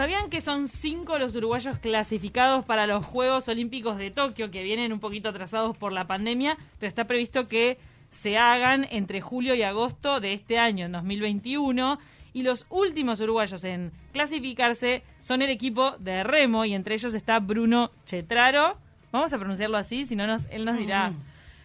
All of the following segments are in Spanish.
¿sabían que son cinco los uruguayos clasificados para los Juegos Olímpicos de Tokio, que vienen un poquito atrasados por la pandemia, pero está previsto que se hagan entre julio y agosto de este año, en 2021? Y los últimos uruguayos en clasificarse son el equipo de remo, y entre ellos está Bruno Chetraro. Vamos a pronunciarlo así, si no nos, él nos dirá.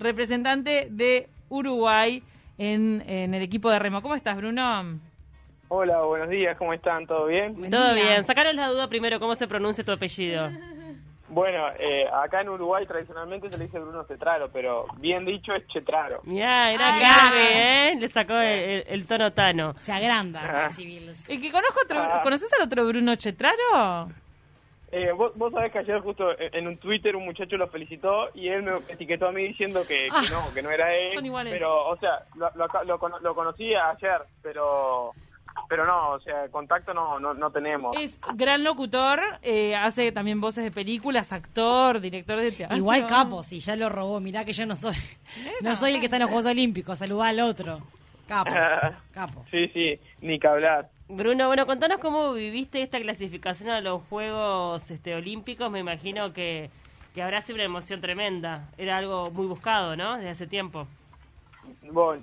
Representante de Uruguay en, en el equipo de remo. ¿Cómo estás, Bruno? Hola, buenos días, ¿cómo están? ¿Todo bien? Todo bien. Sacaros la duda primero, ¿cómo se pronuncia tu apellido? Bueno, eh, acá en Uruguay tradicionalmente se le dice Bruno Cetraro, pero bien dicho es Chetraro. Mirá, era Ay, grave, ¿eh? Le sacó el, el tono tano. Se agranda Ah. civiles. El que conozco otro, Ah. ¿Conoces al otro Bruno Chetraro? Eh, vos, vos sabés que ayer justo en un Twitter un muchacho lo felicitó y él me etiquetó a mí diciendo que, que no, que no era él. Son iguales. Pero, o sea, lo, lo, lo lo conocí ayer, pero pero no, o sea, contacto no, no, no tenemos. Es gran locutor, eh, hace también voces de películas, actor, director de teatro. Igual capo, si ya lo robó. Mirá que yo no soy no soy el que está en los Juegos Olímpicos. Saludá al otro. Capo, capo. Sí, sí, ni que hablar. Bruno, bueno, contanos cómo viviste esta clasificación a los Juegos este, Olímpicos. Me imagino que, que habrá sido una emoción tremenda. Era algo muy buscado, ¿no? Desde hace tiempo.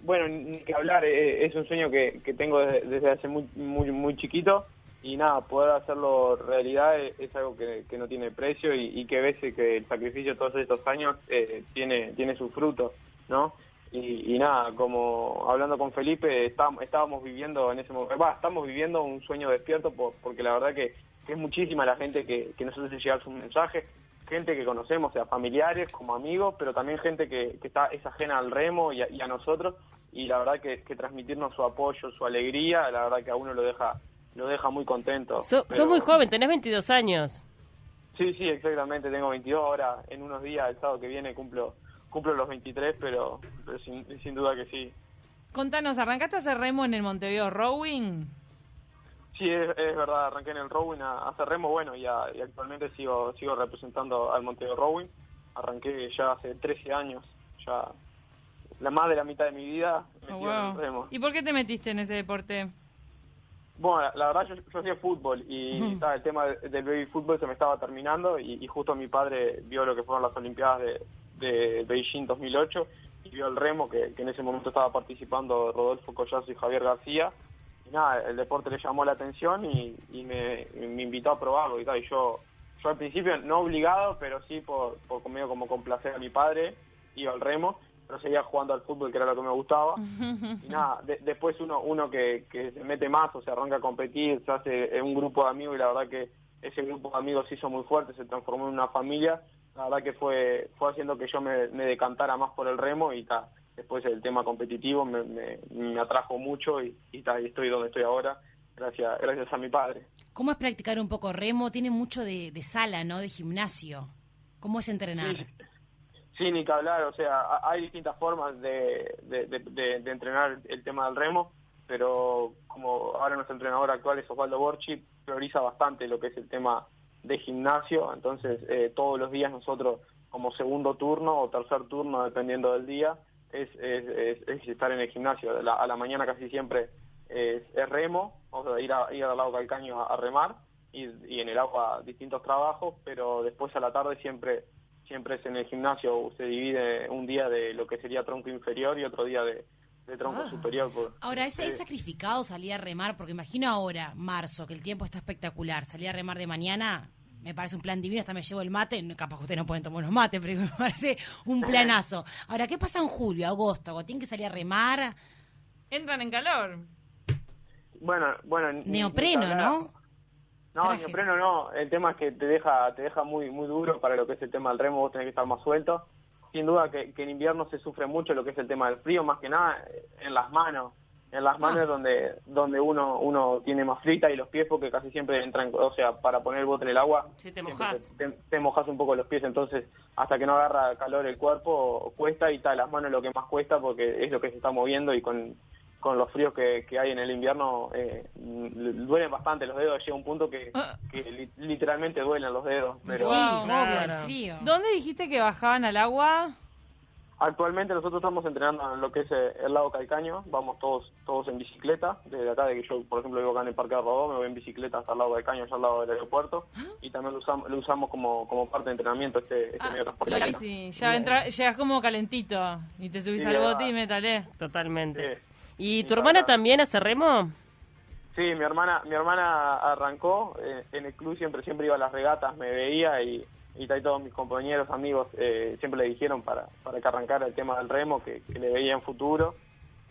Bueno, ni que hablar, eh, es un sueño que, que tengo desde, hace muy, muy, muy chiquito y nada, poder hacerlo realidad es, es algo que, que no tiene precio y, que ves que el sacrificio todos estos años eh, tiene, tiene sus frutos, ¿no? Y, y nada, como hablando con Felipe, estábamos, estábamos viviendo en ese momento, va, estamos viviendo un sueño despierto por- porque la verdad que, que es muchísima la gente que, que nos hace llegar sus mensajes, gente que conocemos, sea familiares, como amigos, pero también gente que, que está es ajena al remo y a, y a nosotros, y la verdad que, que transmitirnos su apoyo, su alegría, la verdad que a uno lo deja lo deja muy contento. So- Pero- Sos muy joven, tenés 22 años. Sí, sí, exactamente, tengo 22 ahora, en unos días, el sábado que viene cumplo cumplo los 23, pero, pero sin, sin duda que sí. Contanos, ¿arrancaste a hacer remo en el Montevideo Rowing? Sí, es, es verdad, arranqué en el rowing a, a hacer remo, bueno, y, a- y actualmente sigo sigo representando al Montevideo Rowing. Arranqué ya hace 13 años, ya la más de la mitad de mi vida Oh, en el remo. ¿Y por qué te metiste en ese deporte? Bueno, la, la verdad yo, yo hacía fútbol y ta, el tema de- del baby fútbol se me estaba terminando y, y justo mi padre vio lo que fueron las Olimpiadas de, de Beijing 2008 y vio el remo que, que en ese momento estaba participando Rodolfo Collazo y Javier García nada, el deporte le llamó la atención y, y me, invitó a probarlo y tal, y yo, yo al principio no obligado, pero sí por, por medio como complacer a mi padre, iba al remo, pero seguía jugando al fútbol que era lo que me gustaba. Y nada, de- después uno uno que, que se mete más o se arranca a competir, se hace un grupo de amigos y la verdad que ese grupo de amigos se hizo muy fuerte, se transformó en una familia, la verdad que fue fue haciendo que yo me, me decantara más por el remo y ta, después el tema competitivo me, me, me atrajo mucho y, y, ta, y estoy donde estoy ahora gracias gracias a mi padre. ¿Cómo es practicar un poco remo? Tiene mucho de, de sala, ¿no? De gimnasio. ¿Cómo es entrenar? Sí, Sí, ni que hablar, o sea, ha- hay distintas formas de, de, de- de- de entrenar el tema del remo, pero como ahora nuestro entrenador actual es Osvaldo Borchi, prioriza bastante lo que es el tema de gimnasio, entonces eh, todos los días nosotros como segundo turno o tercer turno, dependiendo del día, es, es, es- es estar en el gimnasio. A la, a la mañana casi siempre es, es remo, o sea, ir, a, ir al lago Calcaño a, a remar y, y en el agua distintos trabajos, pero después a la tarde siempre siempre es en el gimnasio, se divide un día de lo que sería tronco inferior y otro día de, de tronco superior. por- Ahora, ¿es, es eh, sacrificado salir a remar? Porque imagino ahora, marzo, que el tiempo está espectacular. Salir a remar de mañana me parece un plan divino. Hasta me llevo el mate. Capaz que ustedes no pueden tomar unos mates, pero me parece un planazo. Ahora, ¿qué pasa en julio, agosto? ¿Tienen que salir a remar? Entran en calor. Bueno, bueno, ni Neopreno. ¿no? No, Trajes. neopreno no, el tema es que te deja te deja muy muy duro para lo que es el tema del remo, vos tenés que estar más suelto. Sin duda que, que en invierno se sufre mucho lo que es el tema del frío, más que nada eh, en las manos. En las manos es donde donde uno uno tiene más frita y los pies porque casi siempre entran, o sea, para poner el bote en el agua, Sí, te mojás. te, te- te mojas un poco los pies, entonces hasta que no agarra calor el cuerpo cuesta y tal, las manos lo que más cuesta porque es lo que se está moviendo y con, con los fríos que, que hay en el invierno eh, duelen bastante los dedos, llega un punto que, Ah. que li- literalmente duelen los dedos, pero sí, Wow, obvio, claro. el frío. ¿Dónde dijiste que bajaban al agua? Actualmente nosotros estamos entrenando en lo que es eh, el lago Calcaño, vamos todos todos en bicicleta, desde acá de que yo, por ejemplo, vivo acá en el Parque de Rodó, me voy en bicicleta hasta el lago Calcaño, allá al lado del aeropuerto, y también lo usamos, lo usamos como, como parte de entrenamiento este, este Ah, medio de transporte. sí, ya entra, llegas como calentito y te subís Sí, al bote y métale. Totalmente. Sí. ¿Y tu hermana también hace remo? Sí, mi hermana, mi hermana arrancó eh, en el club siempre, siempre iba a las regatas, me veía y, y todos mis compañeros, amigos, eh, siempre le dijeron para, para que arrancara el tema del remo, que, le veía en futuro.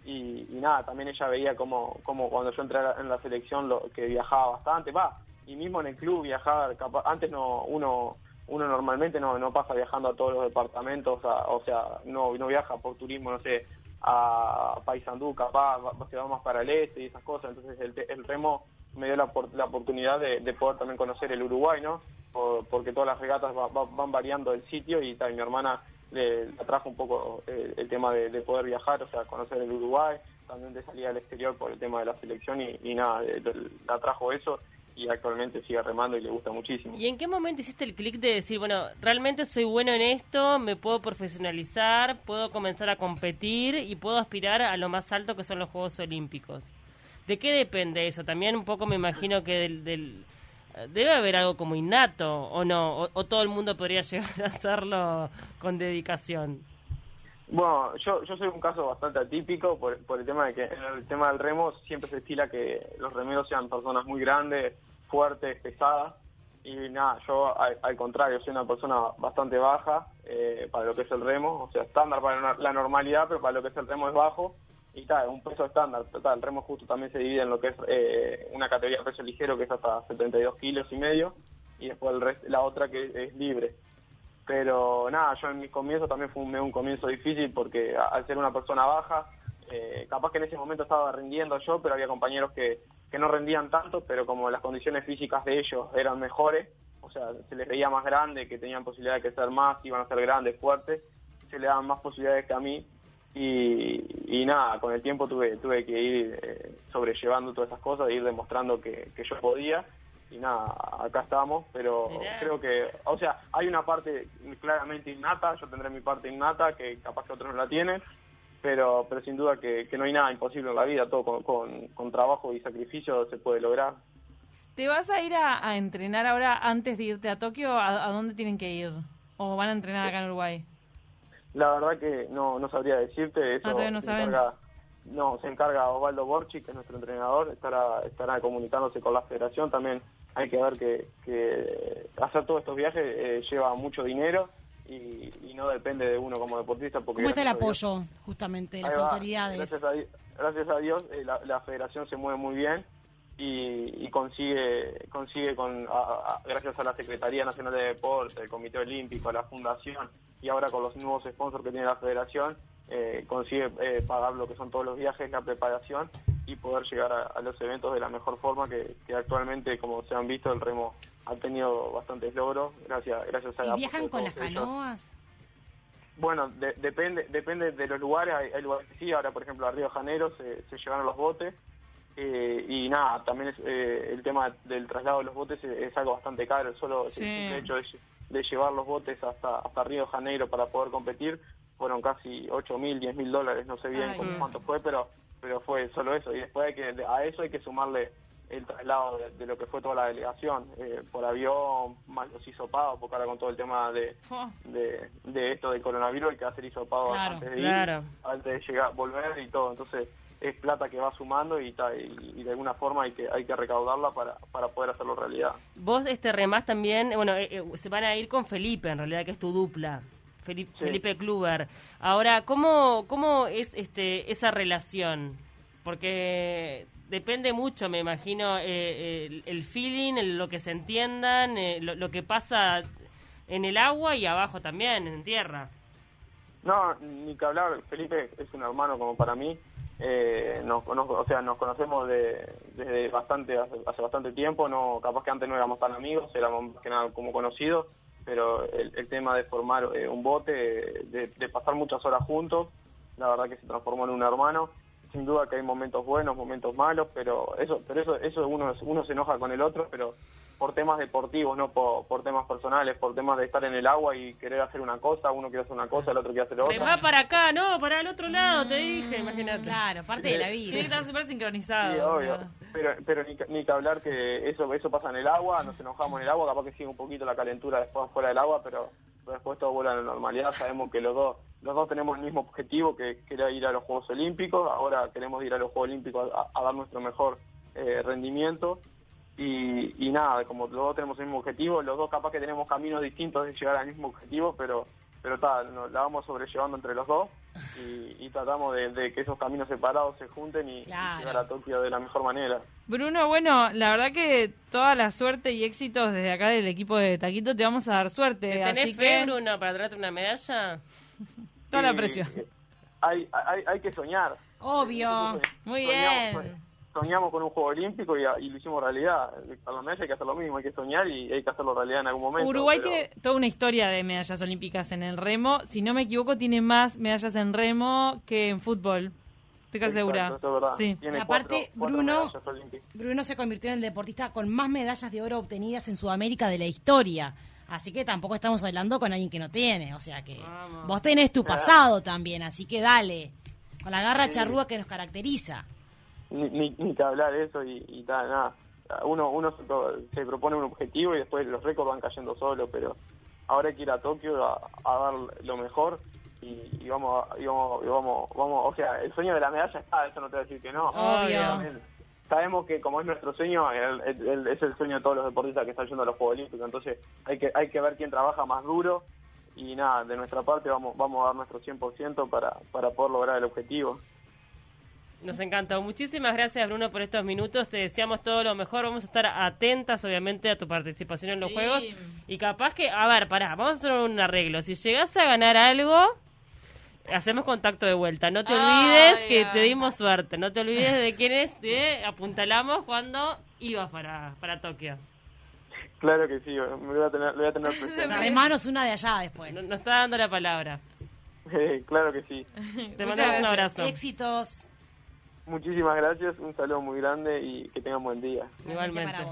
Y, y nada, también ella veía como, como cuando yo entré en la selección lo, que viajaba bastante, va, y mismo en el club viajaba, capa- antes no uno uno normalmente no, no pasa viajando a todos los departamentos, a- o sea, no, no viaja por turismo, no sé, a Paysandú, capaz, va, se va más para el este y esas cosas, entonces el, el remo me dio la, la oportunidad de, de poder también conocer el Uruguay, ¿no? Por- porque todas las regatas va- va- van variando el sitio y tal, mi hermana le, atrajo un poco eh, el tema de, de poder viajar, o sea, conocer el Uruguay, también de salir al exterior por el tema de la selección y, y nada, le atrajo eso y actualmente sigue remando y le gusta muchísimo. ¿Y en qué momento hiciste el clic de decir, bueno, realmente soy bueno en esto, me puedo profesionalizar, puedo comenzar a competir y puedo aspirar a lo más alto que son los Juegos Olímpicos? ¿De qué depende eso? También un poco me imagino que del... del- debe haber algo como innato, ¿o no? O, todo el mundo podría llegar a hacerlo con dedicación. Bueno, yo, yo soy un caso bastante atípico por, el tema de que en el tema del remo siempre se estila que los remeros sean personas muy grandes, fuertes, pesadas. Y nada, yo al, al contrario, soy una persona bastante baja eh, para lo que es el remo, o sea, estándar para la normalidad, pero para lo que es el remo es bajo. Y tal, un peso estándar. Total, el remo justo también se divide en lo que es eh, una categoría de peso ligero que es hasta 72 kilos y medio, y después el rest- la otra que es libre. Pero nada, yo en mis comienzos también fue un, comienzo difícil porque al ser una persona baja, eh, capaz que en ese momento estaba rindiendo yo, pero había compañeros que, que no rendían tanto, pero como las condiciones físicas de ellos eran mejores, o sea, se les veía más grande, que tenían posibilidad de crecer más, iban a ser grandes, fuertes, se le daban más posibilidades que a mí. Y, y nada, con el tiempo tuve, tuve que ir eh, sobrellevando todas esas cosas, ir demostrando que, que yo podía y nada, acá estamos, pero Mirá. creo que, o sea, hay una parte claramente innata, yo tendré mi parte innata, que capaz que otros no la tienen, pero, pero sin duda que, que no hay nada imposible en la vida, todo con, con, con trabajo y sacrificio se puede lograr. ¿Te vas a ir a, a entrenar ahora antes de irte a Tokio? ¿A, a dónde tienen que ir? ¿O van a entrenar acá en Uruguay? La verdad que no, no sabría decirte, eso Ah, todavía no se saben. encarga, no, se encarga Osvaldo Borchi, que es nuestro entrenador, estará, estará comunicándose con la federación, también hay que ver que, que hacer todos estos viajes eh, lleva mucho dinero y, y no depende de uno como deportista. Porque ¿Cómo está el Dios- apoyo, justamente, de las va. autoridades? Gracias a, gracias a Dios eh, la, la federación se mueve muy bien y, y consigue, consigue con, a- a- gracias a la Secretaría Nacional de Deporte, el Comité Olímpico, a la Fundación y ahora con los nuevos sponsors que tiene la federación, eh, consigue eh, pagar lo que son todos los viajes, la preparación y poder llegar a, a los eventos de la mejor forma que, que actualmente, como se han visto, el remo ha tenido bastantes logros gracias, gracias a ¿Y la viajan con las canoas? bueno, de- depende depende de los lugares. Hay, hay lugares que sí, ahora por ejemplo a Río de Janeiro se, se llevaron los botes. Eh, y nada, también es, eh, el tema del traslado de los botes es, es algo bastante caro. Solo Sí. el hecho de, lle- de llevar los botes hasta, hasta Río de Janeiro para poder competir fueron casi 8 mil, 10 mil dólares. No sé bien Ay, cómo- cuánto fue, pero pero fue solo eso. Y después hay que, a eso hay que sumarle el traslado de, de lo que fue toda la delegación, eh, por avión, más los hisopados, porque ahora con todo el tema de, Oh, de, de esto del coronavirus hay que hacer hisopado Claro, antes de ir, claro. antes de llegar, volver y todo. Entonces es plata que va sumando y, ta- y, y de alguna forma hay que hay que recaudarla para, para poder hacerlo realidad. Vos este remás también, bueno, eh, eh, se van a ir con Felipe, en realidad, que es tu dupla. Felipe, Sí. Felipe Kluber. Ahora, ¿cómo, ¿cómo es este esa relación? Porque depende mucho, me imagino, eh, el, el feeling, el- lo que se entiendan, eh, lo, lo que pasa en el agua y abajo también, en tierra. No, ni que hablar, Felipe es un hermano como para mí. Eh, nos, nos- o sea, nos conocemos de, desde bastante hace, hace bastante tiempo. No, capaz que antes no éramos tan amigos, éramos más que nada como conocidos. Pero el, tema de formar eh, un bote, de, de pasar muchas horas juntos, la verdad que se transformó en un hermano. Sin duda que hay momentos buenos, momentos malos, pero eso, pero eso, eso uno, uno se enoja con el otro, pero por temas deportivos, no por, por temas personales, por temas de estar en el agua y querer hacer una cosa, uno quiere hacer una cosa, el otro quiere hacer Te otra. va para acá, no, para el otro lado, te dije, imagínate. Claro, parte de la Tiene que vida. estar súper sincronizado. Sí, obvio. ¿no? Pero, pero ni, que- ni que hablar que eso eso pasa en el agua, nos enojamos en el agua, capaz que sigue un poquito la calentura después fuera del agua, pero, pero después todo vuelve a la normalidad. Sabemos que los dos los dos tenemos el mismo objetivo, que, que era ir a los Juegos Olímpicos. Ahora queremos ir a los Juegos Olímpicos a, a dar nuestro mejor eh, rendimiento. Y, y nada, como los dos tenemos el mismo objetivo, los dos capaz que tenemos caminos distintos de llegar al mismo objetivo, pero pero tal, la vamos sobrellevando entre los dos y, y tratamos de, de que esos caminos separados se junten y, y Claro. llegar a Tokio de la mejor manera. Bruno, bueno, la verdad que toda la suerte y éxitos desde acá del equipo de Taquito te vamos a dar suerte. ¿Te así tenés fe, que Bruno, para traerte una medalla? toda la presión. eh, Hay, hay, hay que soñar. Obvio. Muy Soñamos- bien. Soñamos con un juego olímpico y, y lo hicimos realidad. Para la medalla hay que hacer lo mismo, hay que soñar y hay que hacerlo realidad en algún momento. Uruguay pero- tiene toda una historia de medallas olímpicas en el remo. Si no me equivoco, tiene más medallas en remo que en fútbol. Estoy casi Exacto, segura. eso es. Sí. Aparte, cuatro- cuatro Bruno- medallas. Bruno se convirtió en el deportista con más medallas de oro obtenidas en Sudamérica de la historia. Así que tampoco estamos hablando con alguien que no tiene. O sea que Vamos. vos tenés tu pasado también, así que dale. Con la garra charrúa que nos caracteriza. Ni, ni, ni que hablar de eso y, y tal, nada. Uno, uno se, pro- se propone un objetivo y después los récords van cayendo solo, pero ahora hay que ir a Tokio a, a dar lo mejor y, y vamos, a- y vamos, y vamos, vamos, o sea, el sueño de la medalla está, eso no te voy a decir que no. Obvio. Sabemos que como es nuestro sueño, el- el- el- es el sueño de todos los deportistas que están yendo a los Juegos Olímpicos, entonces hay que, hay que ver quién trabaja más duro y nada, de nuestra parte vamos, vamos a dar nuestro 100% para, para poder lograr el objetivo. Nos encantó. Muchísimas gracias, Bruno, por estos minutos. Te deseamos todo lo mejor. Vamos a estar atentas, obviamente, a tu participación en los Sí. juegos. Y capaz que, a ver, pará, vamos a hacer un arreglo. Si llegas a ganar algo, hacemos contacto de vuelta. No te olvides que te dimos suerte. No te olvides de quiénes te apuntalamos cuando ibas para, para Tokio. Claro que sí, me voy a tener, lo voy a tener presente. Una de allá después. No- Nos está dando la palabra. claro que sí. Te mandamos un abrazo. Éxitos. Muchísimas gracias, un saludo muy grande y que tengan buen día. Igualmente.